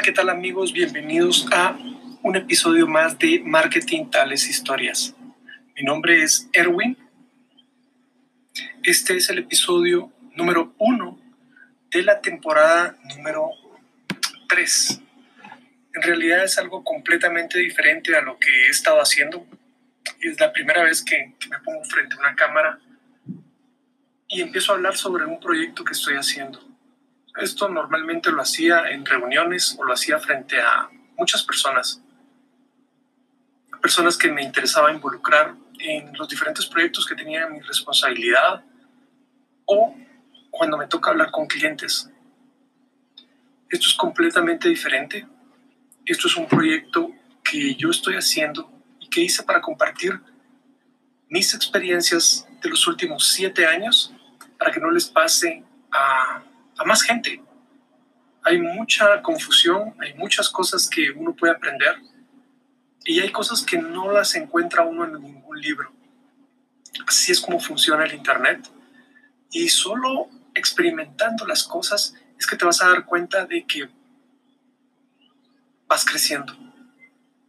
Hola, ¿qué tal amigos? Bienvenidos a un episodio más de Marketing Tales Historias. Mi nombre es Erwin. Este es el episodio número uno de la temporada número tres. En realidad es algo completamente diferente a lo que he estado haciendo. Es la primera vez que, que me pongo frente a una cámara y empiezo a hablar sobre un proyecto que estoy haciendo esto normalmente lo hacía en reuniones o lo hacía frente a muchas personas, personas que me interesaba involucrar en los diferentes proyectos que tenía mi responsabilidad o cuando me toca hablar con clientes. Esto es completamente diferente. Esto es un proyecto que yo estoy haciendo y que hice para compartir mis experiencias de los últimos siete años para que no les pase a a más gente. Hay mucha confusión, hay muchas cosas que uno puede aprender y hay cosas que no las encuentra uno en ningún libro. Así es como funciona el Internet. Y solo experimentando las cosas es que te vas a dar cuenta de que vas creciendo.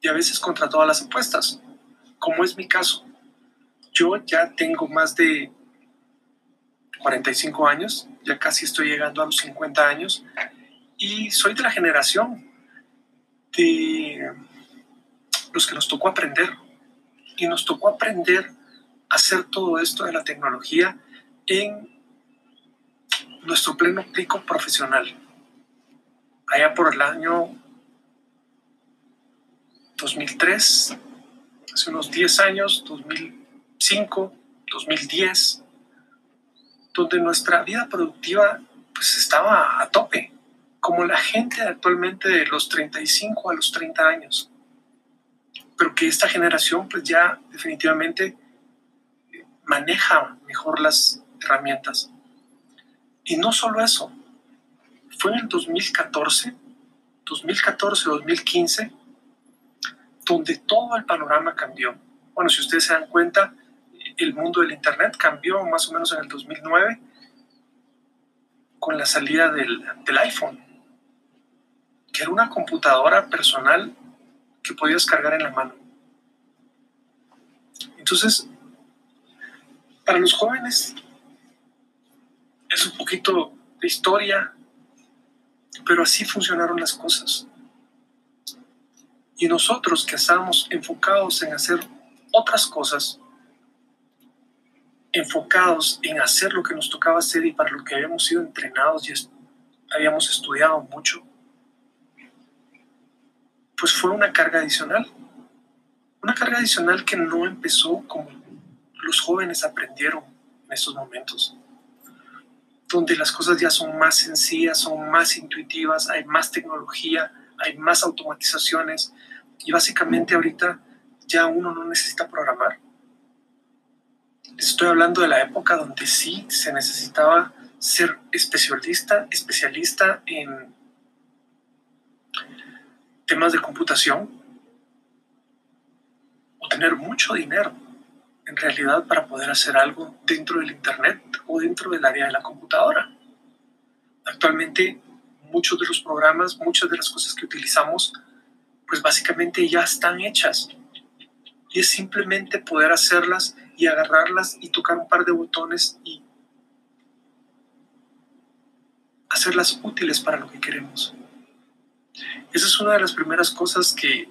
Y a veces contra todas las apuestas, como es mi caso. Yo ya tengo más de 45 años, ya casi estoy llegando a los 50 años, y soy de la generación de los que nos tocó aprender. Y nos tocó aprender a hacer todo esto de la tecnología en nuestro pleno pico profesional. Allá por el año 2003, hace unos 10 años, 2005, 2010, donde nuestra vida productiva pues estaba a tope, como la gente actualmente de los 35 a los 30 años. Pero que esta generación pues ya definitivamente maneja mejor las herramientas. Y no solo eso, fue en el 2014, 2014-2015, donde todo el panorama cambió. Bueno, si ustedes se dan cuenta, el mundo del Internet cambió más o menos en el 2009 con la salida del, del iPhone, que era una computadora personal que podías cargar en la mano. Entonces, para los jóvenes es un poquito de historia, pero así funcionaron las cosas. Y nosotros que estábamos enfocados en hacer otras cosas, enfocados en hacer lo que nos tocaba hacer y para lo que habíamos sido entrenados y habíamos estudiado mucho, pues fue una carga adicional. Una carga adicional que no empezó como los jóvenes aprendieron en estos momentos, donde las cosas ya son más sencillas, son más intuitivas, hay más tecnología, hay más automatizaciones y básicamente ahorita ya uno no necesita programar Estoy hablando de la época donde sí se necesitaba ser especialista, especialista en temas de computación o tener mucho dinero en realidad para poder hacer algo dentro del Internet o dentro del área de la computadora. Actualmente muchos de los programas, muchas de las cosas que utilizamos, pues básicamente ya están hechas. Y es simplemente poder hacerlas y agarrarlas y tocar un par de botones y hacerlas útiles para lo que queremos. Esa es una de las primeras cosas que,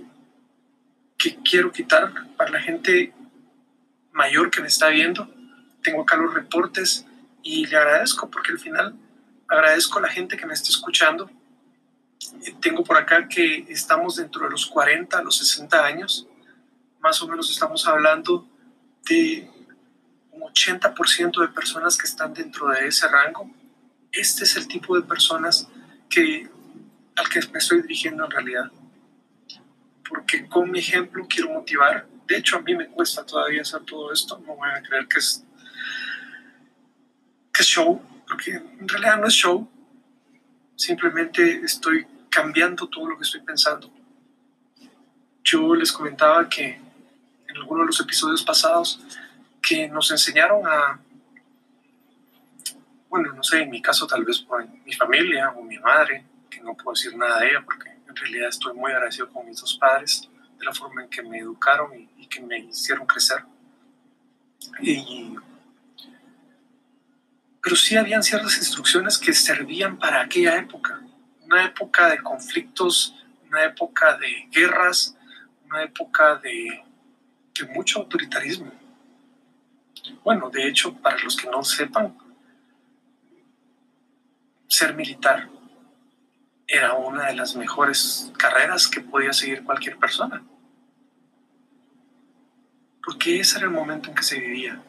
que quiero quitar para la gente mayor que me está viendo. Tengo acá los reportes y le agradezco porque al final agradezco a la gente que me está escuchando. Tengo por acá que estamos dentro de los 40, los 60 años. Más o menos estamos hablando de un 80% de personas que están dentro de ese rango. Este es el tipo de personas que, al que me estoy dirigiendo en realidad. Porque con mi ejemplo quiero motivar. De hecho, a mí me cuesta todavía hacer todo esto. No voy a creer que es, que es show, porque en realidad no es show. Simplemente estoy cambiando todo lo que estoy pensando. Yo les comentaba que en alguno de los episodios pasados que nos enseñaron a, bueno, no sé, en mi caso tal vez por mi familia o mi madre, que no puedo decir nada de ella porque En realidad estoy muy agradecido con mis dos padres de la forma en que me educaron y, que me hicieron crecer. Y, pero sí habían ciertas instrucciones que servían para aquella época, una época de conflictos, una época de guerras, una época de, de mucho autoritarismo. Bueno, de hecho, para los que no sepan, ser militar era una de las mejores carreras que podía seguir cualquier persona. Porque ese era el momento en que se vivía.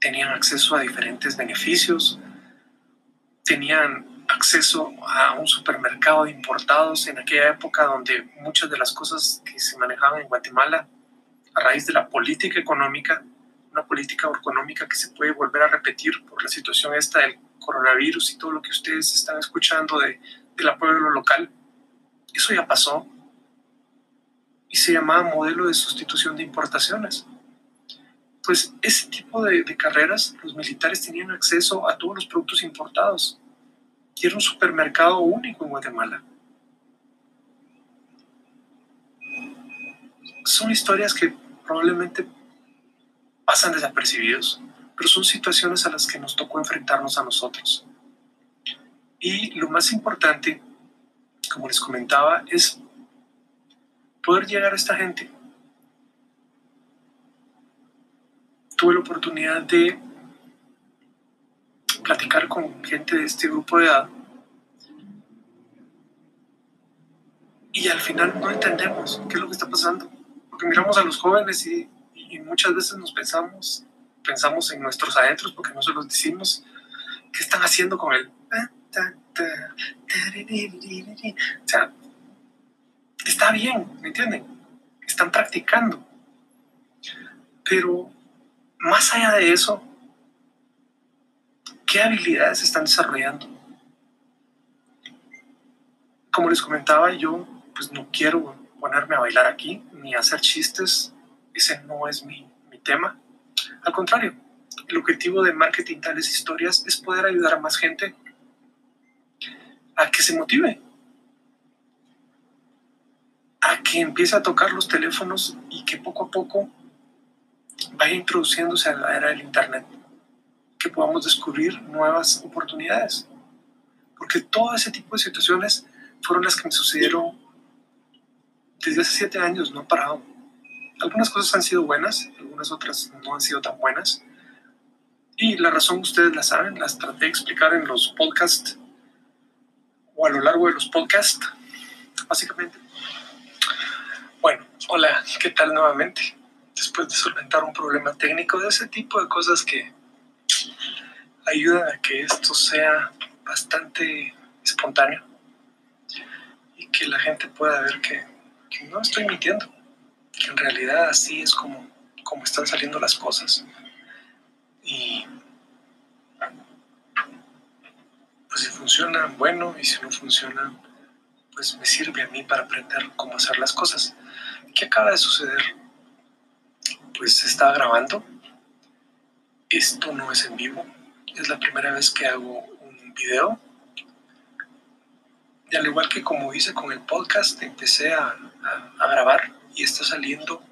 Tenían acceso a diferentes beneficios, tenían acceso a un supermercado de importados en aquella época donde muchas de las cosas que se manejaban en Guatemala a raíz de la política económica, una política económica que se puede volver a repetir por la situación esta del coronavirus y todo lo que ustedes están escuchando de, del pueblo local, eso ya pasó y se llamaba modelo de sustitución de importaciones. Pues ese tipo de, de carreras, los militares tenían acceso a todos los productos importados y era un supermercado único en Guatemala. Son historias que probablemente pasan desapercibidos, pero son situaciones a las que nos tocó enfrentarnos a nosotros. Y lo más importante, como les comentaba, es poder llegar a esta gente. Tuve la oportunidad de platicar con gente de este grupo de edad y al final no entendemos qué es lo que está pasando, porque miramos a los jóvenes y, muchas veces nos pensamos pensamos en nuestros adentros porque no se los decimos. ¿Qué están haciendo con él? O sea, está bien, ¿me entienden? Están practicando. Pero más allá de eso, ¿qué habilidades están desarrollando? Como les comentaba, yo pues no quiero ponerme a bailar aquí ni hacer chistes. Ese no es mi, mi tema. Al contrario, el objetivo de marketing tales historias es poder ayudar a más gente a que se motive, a que empiece a tocar los teléfonos y que poco a poco vaya introduciéndose a la era del Internet, que podamos descubrir nuevas oportunidades. Porque todo ese tipo de situaciones fueron las que me sucedieron desde hace siete años, no he parado. Algunas cosas han sido buenas, algunas otras no han sido tan buenas. Y la razón ustedes la saben, las traté de explicar en los podcasts o a lo largo de los podcasts, básicamente. Bueno, hola, ¿qué tal nuevamente? Después de solventar un problema técnico de ese tipo de cosas que ayudan a que esto sea bastante espontáneo y que la gente pueda ver que, que no estoy mintiendo que en realidad así es como, como están saliendo las cosas. Y pues si funcionan, bueno, y si no funcionan, pues me sirve a mí para aprender cómo hacer las cosas. ¿Qué acaba de suceder? Pues se está grabando. Esto no es en vivo. Es la primera vez que hago un video. Y al igual que como hice con el podcast, empecé a, grabar y está saliendo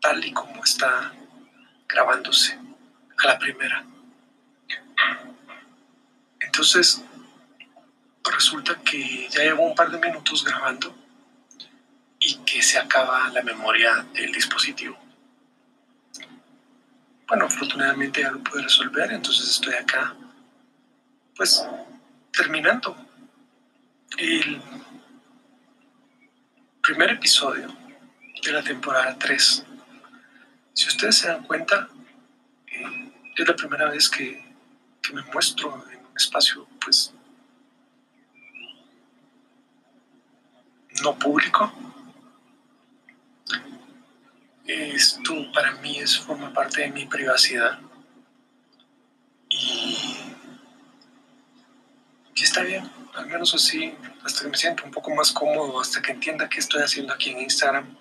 tal y como está grabándose a la primera. Entonces, resulta que ya llevo un par de minutos grabando y que se acaba la memoria del dispositivo. Bueno, afortunadamente ya lo pude resolver, entonces estoy acá, pues, terminando el primer episodio de la temporada 3. Si ustedes se dan cuenta, eh, es la primera vez que, que, me muestro en un espacio, pues, no público. Esto para mí es, forma parte de mi privacidad. Y está bien, al menos así, hasta que me siento un poco más cómodo, hasta que entienda qué estoy haciendo aquí en Instagram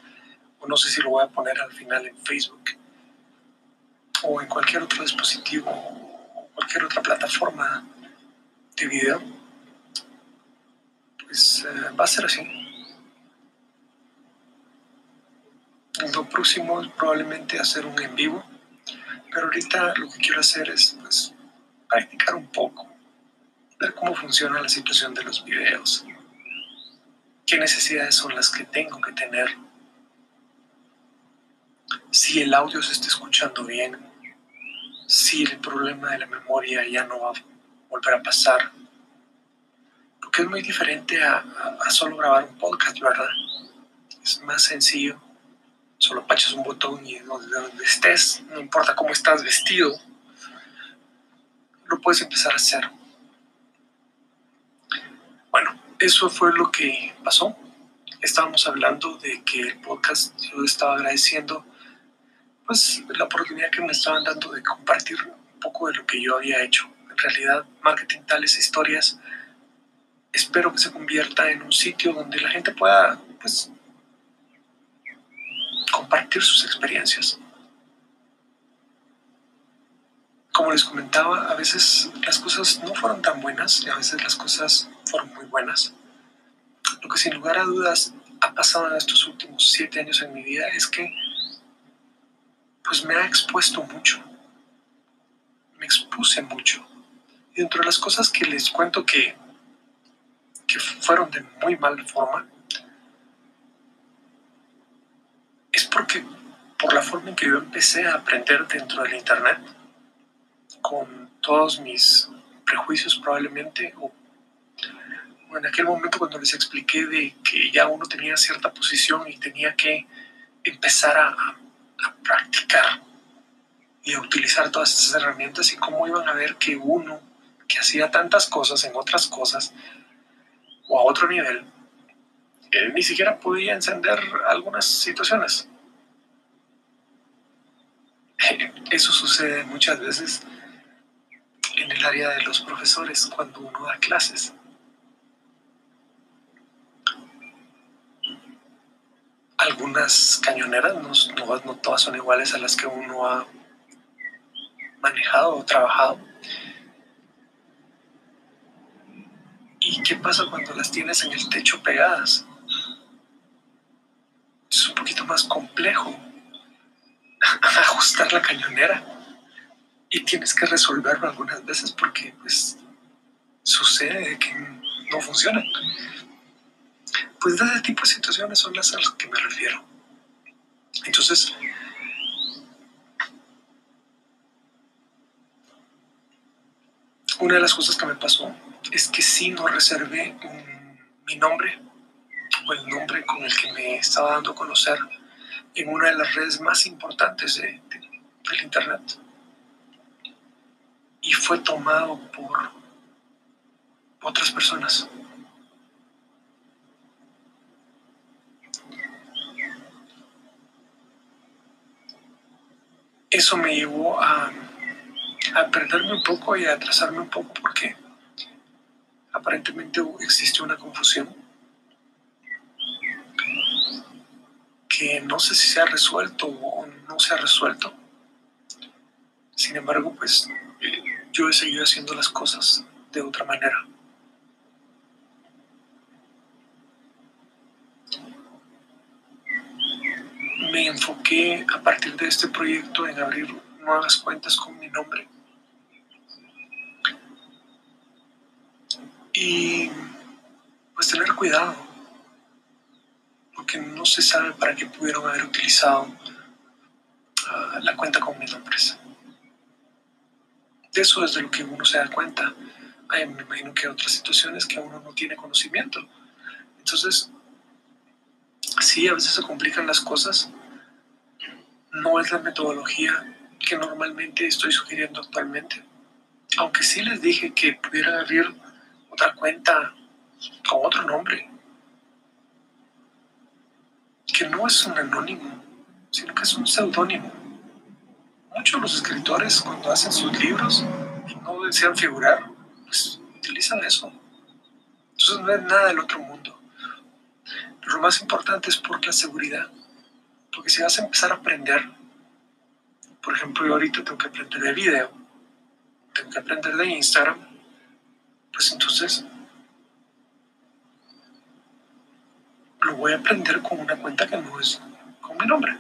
o no sé si lo voy a poner al final en Facebook o en cualquier otro dispositivo o cualquier otra plataforma de video. pues eh, va a ser así. Lo próximo es probablemente hacer un en vivo, pero ahorita lo que quiero hacer es pues, practicar un poco, ver cómo funciona la situación de los videos, qué necesidades son las que tengo que tener, si el audio se está escuchando bien, si el problema de la memoria ya no va a volver a pasar, porque es muy diferente a, solo grabar un podcast, ¿verdad? Es más sencillo, solo pachas un botón y donde, donde estés, no importa cómo estás vestido, lo puedes empezar a hacer. Bueno, eso fue lo que pasó. Estábamos hablando de que el podcast, yo estaba agradeciendo pues la oportunidad que me estaban dando de compartir un poco de lo que yo había hecho. En realidad, marketing tales historias, espero que se convierta en un sitio donde la gente pueda, pues, compartir sus experiencias. Como les comentaba, a veces las cosas no fueron tan buenas y a veces las cosas fueron muy buenas. Lo que sin lugar a dudas ha pasado en estos últimos siete años en mi vida es que pues me ha expuesto mucho. Me expuse mucho. Y dentro de las cosas que les cuento que, que fueron de muy mala forma, es porque por la forma en que yo empecé a aprender dentro del Internet, con todos mis prejuicios probablemente, o en aquel momento cuando les expliqué de que ya uno tenía cierta posición y tenía que empezar a, a practicar y a utilizar todas esas herramientas y cómo iban a ver que uno que hacía tantas cosas en otras cosas o a otro nivel, él ni siquiera podía encender algunas situaciones. Eso sucede muchas veces en el área de los profesores cuando uno da clases. algunas cañoneras, no, todas son iguales a las que uno ha manejado o trabajado. ¿Y qué pasa cuando las tienes en el techo pegadas? Es un poquito más complejo ajustar la cañonera y tienes que resolverlo algunas veces porque pues sucede que no funciona. Pues de ese tipo de situaciones son las a las que me refiero. Entonces, una de las cosas que me pasó es que sí no reservé mi nombre o el nombre con el que me estaba dando a conocer en una de las redes más importantes de, del Internet. Y fue tomado por otras personas. eso me llevó a, perderme un poco y a atrasarme un poco porque aparentemente existió una confusión que no sé si se ha resuelto o no se ha resuelto. Sin embargo, pues yo he seguido haciendo las cosas de otra manera. me enfoqué a partir de este proyecto en abrir nuevas cuentas con mi nombre. Y pues tener cuidado, porque no se sabe para qué pudieron haber utilizado ah, la cuenta con mis nombres. Eso es de lo que uno se da cuenta. Hay, me imagino que hay otras situaciones que uno no tiene conocimiento. Entonces, sí, a veces se complican las cosas, no es la metodología que normalmente estoy sugiriendo actualmente. Aunque sí les dije que pudieran abrir otra cuenta con otro nombre, que no es un anónimo, sino que es un seudónimo. Muchos de los escritores cuando hacen sus libros y no desean figurar, pues utilizan eso. Entonces no es nada del otro mundo. Pero lo más importante es por la seguridad. Porque si vas a empezar a aprender, por ejemplo, yo ahorita tengo que aprender de video, tengo que aprender de Instagram, pues entonces voy a aprender con una cuenta que no es con mi nombre.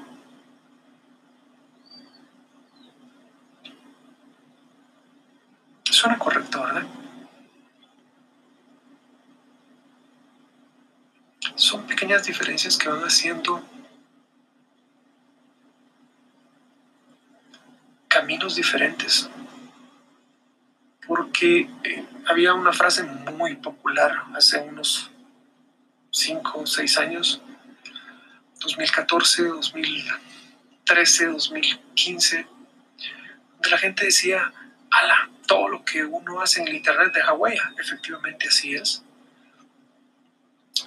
Suena correcto, ¿verdad? Son pequeñas diferencias que van haciendo caminos diferentes. Porque eh, había una frase muy popular hace unos 5 o 6 años, 2014, 2013, 2015, donde la gente decía, ala, todo lo que uno hace en el Internet deja huella. Efectivamente así es.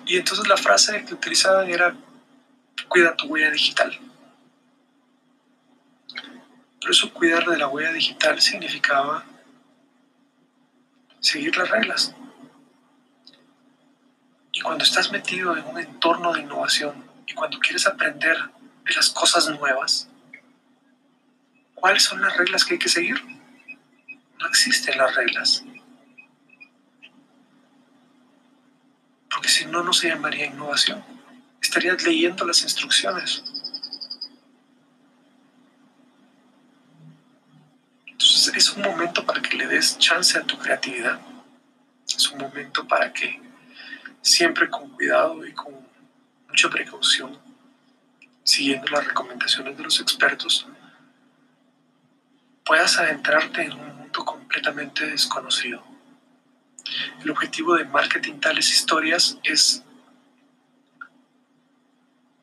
Y entonces la frase que utilizaban era, cuida tu huella digital. Pero eso cuidar de la huella digital significaba seguir las reglas. Y cuando estás metido en un entorno de innovación y cuando quieres aprender de las cosas nuevas, ¿cuáles son las reglas que hay que seguir? No existen las reglas. Porque si no, no se llamaría innovación. Estarías leyendo las instrucciones. Entonces es un momento para que le des chance a tu creatividad. Es un momento para que siempre con cuidado y con mucha precaución, siguiendo las recomendaciones de los expertos, puedas adentrarte en un completamente desconocido. El objetivo de marketing tales historias es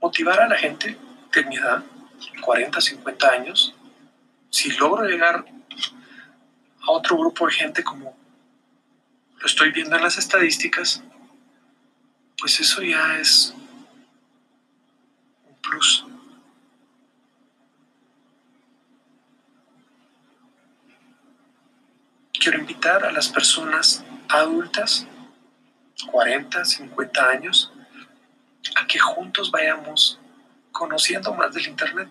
motivar a la gente de mi edad, 40, 50 años, si logro llegar a otro grupo de gente como lo estoy viendo en las estadísticas, pues eso ya es un plus. Quiero invitar a las personas adultas, 40, 50 años, a que juntos vayamos conociendo más del Internet.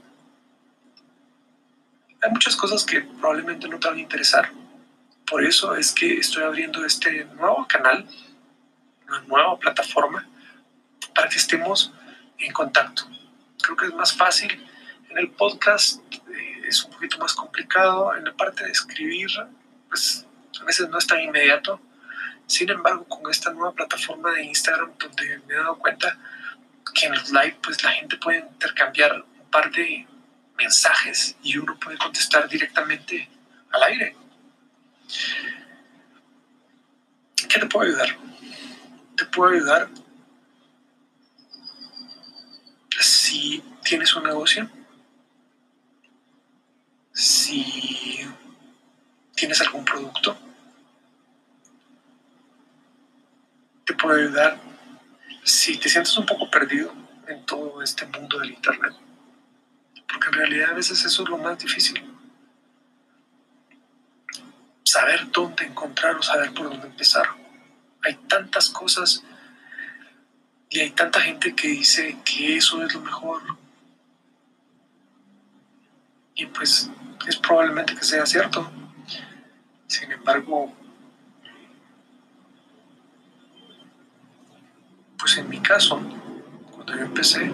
Hay muchas cosas que probablemente no te van a interesar. Por eso es que estoy abriendo este nuevo canal una nueva plataforma para que estemos en contacto. Creo que es más fácil. En el podcast eh, es un poquito más complicado. En la parte de escribir, pues a veces no es tan inmediato. Sin embargo, con esta nueva plataforma de Instagram, donde me he dado cuenta que en los live, pues la gente puede intercambiar un par de mensajes y uno puede contestar directamente al aire. ¿Qué te puedo ayudar? te puedo ayudar si tienes un negocio, si tienes algún producto. Te puedo ayudar si te sientes un poco perdido en todo este mundo del Internet. Porque en realidad a veces eso es lo más difícil. Saber dónde encontrar o saber por dónde empezar hay tantas cosas y hay tanta gente que dice que eso es lo mejor. Y pues es probablemente que sea cierto. Sin embargo, pues en mi caso, cuando yo empecé,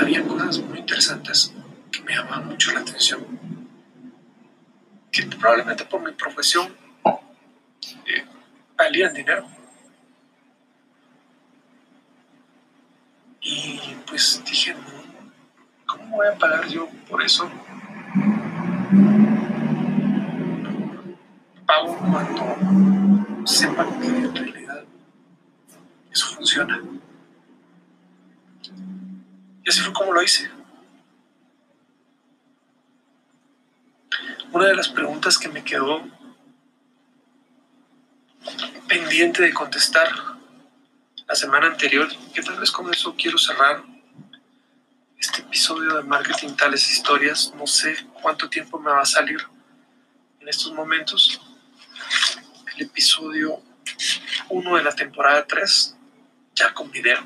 había cosas muy interesantes que me llamaban mucho la atención. Que probablemente por mi profesión eh, valían dinero. Y pues dije, ¿cómo voy a pagar yo por eso? Pago cuando sepan que en realidad eso funciona. Y así fue como lo hice. Una de las preguntas que me quedó pendiente de contestar la semana anterior, que tal vez con eso quiero cerrar este episodio de Marketing Tales Historias. No sé cuánto tiempo me va a salir en estos momentos. El episodio 1 de la temporada 3, ya con video.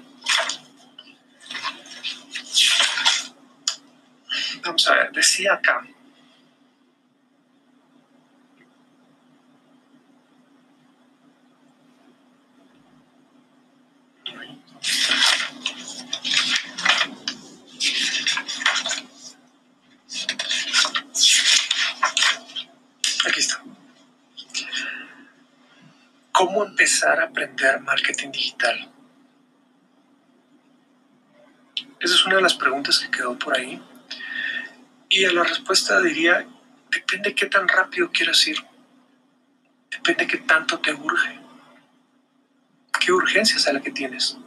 Vamos a ver, decía acá. ¿Cómo empezar a aprender marketing digital? Esa es una de las preguntas que quedó por ahí. Y a la respuesta diría, depende qué tan rápido quieras ir. Depende qué tanto te urge. ¿Qué urgencia es la que tienes?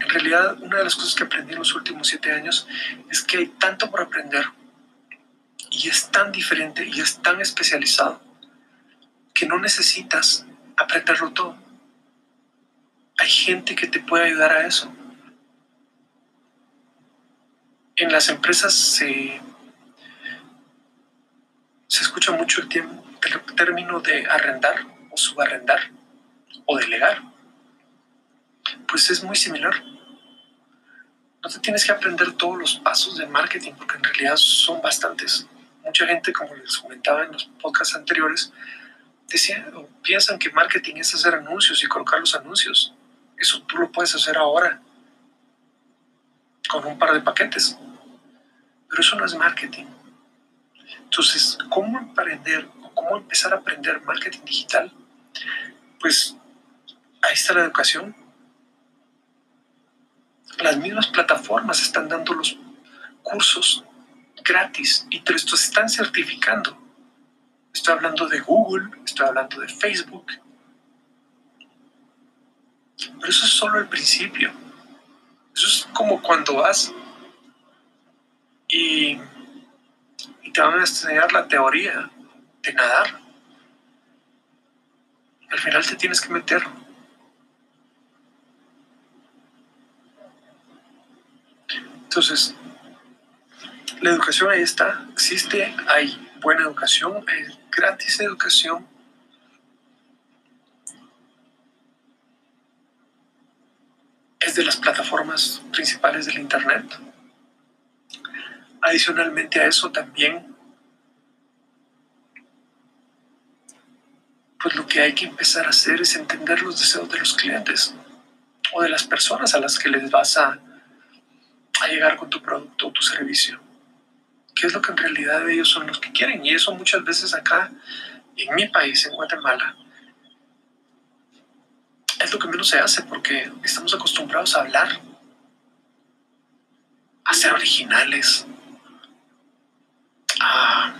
En realidad, una de las cosas que aprendí en los últimos siete años es que hay tanto por aprender y es tan diferente y es tan especializado que no necesitas aprenderlo todo. Hay gente que te puede ayudar a eso. En las empresas se, se escucha mucho el, el término de arrendar o subarrendar o delegar pues es muy similar. No te tienes que aprender todos los pasos de marketing, porque en realidad son bastantes. Mucha gente, como les comentaba en los podcasts anteriores, decía o piensan que marketing es hacer anuncios y colocar los anuncios. Eso tú lo puedes hacer ahora con un par de paquetes. Pero eso no es marketing. Entonces, ¿cómo aprender o cómo empezar a aprender marketing digital? Pues ahí está la educación las mismas plataformas están dando los cursos gratis y te los están certificando. Estoy hablando de Google, estoy hablando de Facebook. Pero eso es solo el principio. Eso es como cuando vas y, te van a enseñar la teoría de nadar. Al final te tienes que meter Entonces, la educación ahí está, existe, hay buena educación, gratis educación. Es de las plataformas principales del Internet. Adicionalmente a eso también, pues lo que hay que empezar a hacer es entender los deseos de los clientes o de las personas a las que les vas a a llegar con tu producto o tu servicio. ¿Qué es lo que en realidad ellos son los que quieren? Y eso muchas veces acá, en mi país, en Guatemala, es lo que menos se hace porque estamos acostumbrados a hablar, a ser originales, a...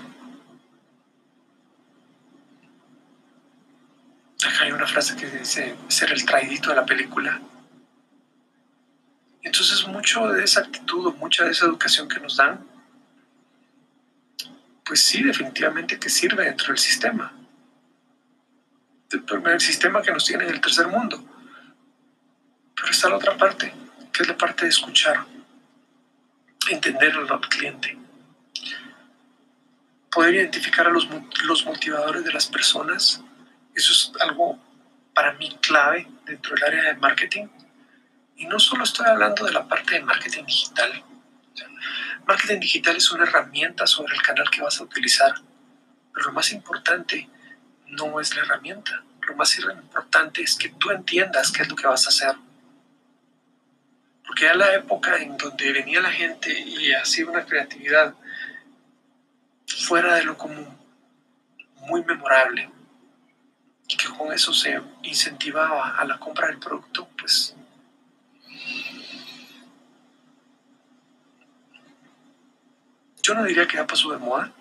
Acá hay una frase que dice ser el traidito de la película. Entonces mucho de esa actitud o mucha de esa educación que nos dan, pues sí, definitivamente que sirve dentro del sistema. El sistema que nos tiene en el tercer mundo. Pero está la otra parte, que es la parte de escuchar, entender al cliente, poder identificar a los, los motivadores de las personas. Eso es algo para mí clave dentro del área de marketing y no solo estoy hablando de la parte de marketing digital. Marketing digital es una herramienta sobre el canal que vas a utilizar, pero lo más importante no es la herramienta. Lo más importante es que tú entiendas qué es lo que vas a hacer. Porque ya la época en donde venía la gente y hacía una creatividad fuera de lo común, muy memorable, y que con eso se incentivaba a la compra del producto, pues Yo no diría que ya pasó de moda,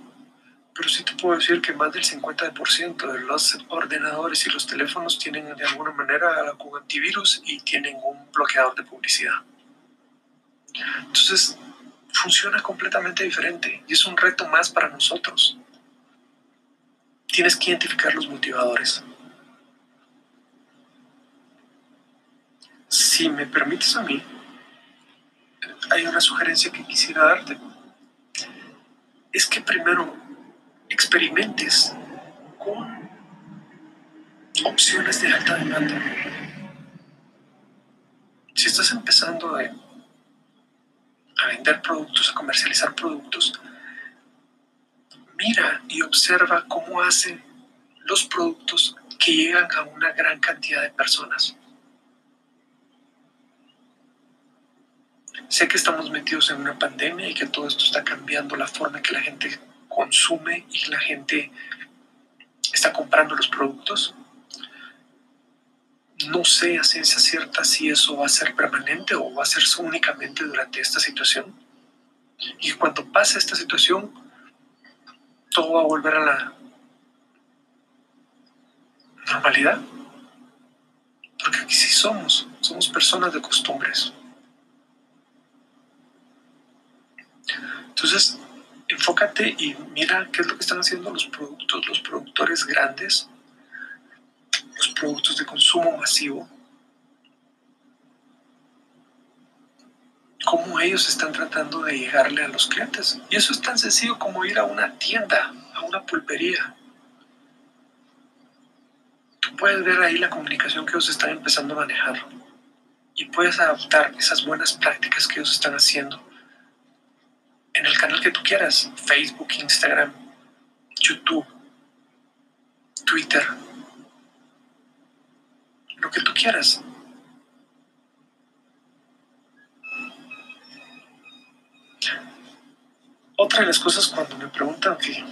pero sí te puedo decir que más del 50% de los ordenadores y los teléfonos tienen de alguna manera un antivirus y tienen un bloqueador de publicidad. Entonces, funciona completamente diferente y es un reto más para nosotros. Tienes que identificar los motivadores. Si me permites a mí, hay una sugerencia que quisiera darte es que primero experimentes con opciones de alta demanda. Si estás empezando a, vender productos, a comercializar productos, mira y observa cómo hacen los productos que llegan a una gran cantidad de personas. Sé que estamos metidos en una pandemia y que todo esto está cambiando la forma que la gente consume y la gente está comprando los productos. No sé a ciencia cierta si eso va a ser permanente o va a ser únicamente durante esta situación. Y cuando pase esta situación, todo va a volver a la normalidad. Porque aquí sí somos, somos personas de costumbres. Entonces, enfócate y mira qué es lo que están haciendo los productos, los productores grandes, los productos de consumo masivo, cómo ellos están tratando de llegarle a los clientes. Y eso es tan sencillo como ir a una tienda, a una pulpería. Tú puedes ver ahí la comunicación que ellos están empezando a manejar y puedes adaptar esas buenas prácticas que ellos están haciendo en el canal que tú quieras, Facebook, Instagram, YouTube, Twitter, lo que tú quieras. Otra de las cosas cuando me preguntan que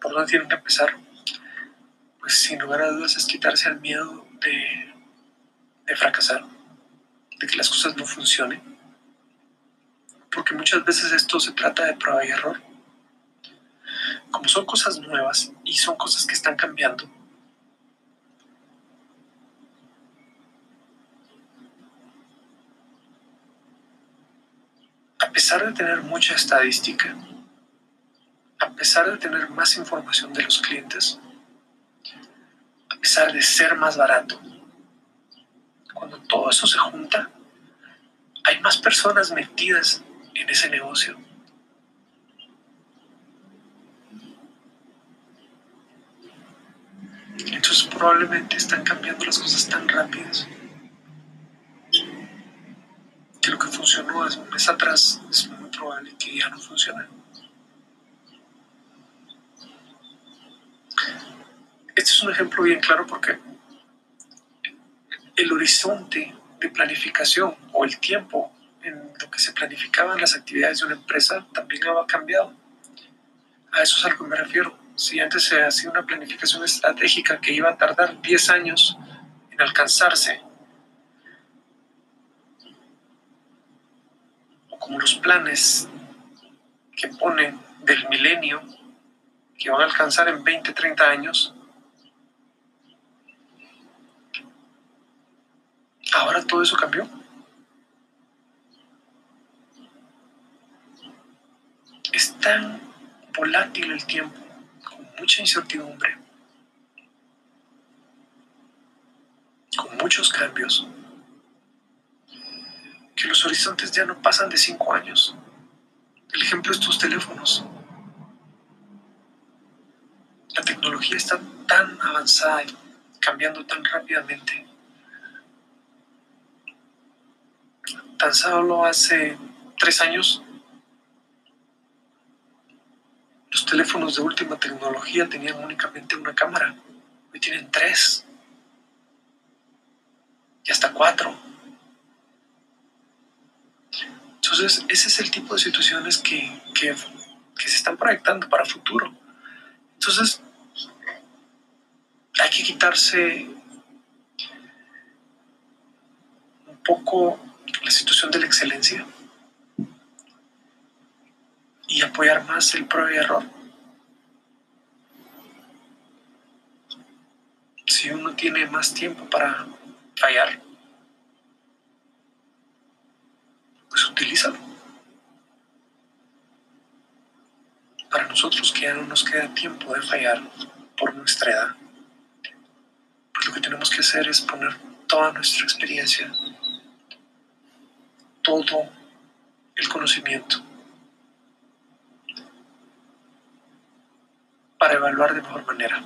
por dónde tienen que empezar, pues sin lugar a dudas es quitarse el miedo de, de fracasar, de que las cosas no funcionen porque muchas veces esto se trata de prueba y error. Como son cosas nuevas y son cosas que están cambiando, a pesar de tener mucha estadística, a pesar de tener más información de los clientes, a pesar de ser más barato, cuando todo eso se junta, hay más personas metidas en ese negocio. Entonces probablemente están cambiando las cosas tan rápidas que lo que funcionó hace un mes atrás es muy probable que ya no funcione. Este es un ejemplo bien claro porque el horizonte de planificación o el tiempo en lo que se planificaban las actividades de una empresa también ha cambiado. A eso es a lo que me refiero. Si antes se hacía una planificación estratégica que iba a tardar 10 años en alcanzarse, o como los planes que ponen del milenio, que van a alcanzar en 20, 30 años, ahora todo eso cambió. Es tan volátil el tiempo, con mucha incertidumbre, con muchos cambios, que los horizontes ya no pasan de cinco años. El ejemplo es tus teléfonos. La tecnología está tan avanzada y cambiando tan rápidamente. Tan solo hace tres años Los teléfonos de última tecnología tenían únicamente una cámara. Hoy tienen tres. Y hasta cuatro. Entonces, ese es el tipo de situaciones que, que, se están proyectando para futuro. Entonces, hay que quitarse un poco la situación de la excelencia apoyar más el prueba y error. Si uno tiene más tiempo para fallar, pues utilízalo. Para nosotros que ya no nos queda tiempo de fallar por nuestra edad, pues lo que tenemos que hacer es poner toda nuestra experiencia, todo el conocimiento para evaluar de mejor manera.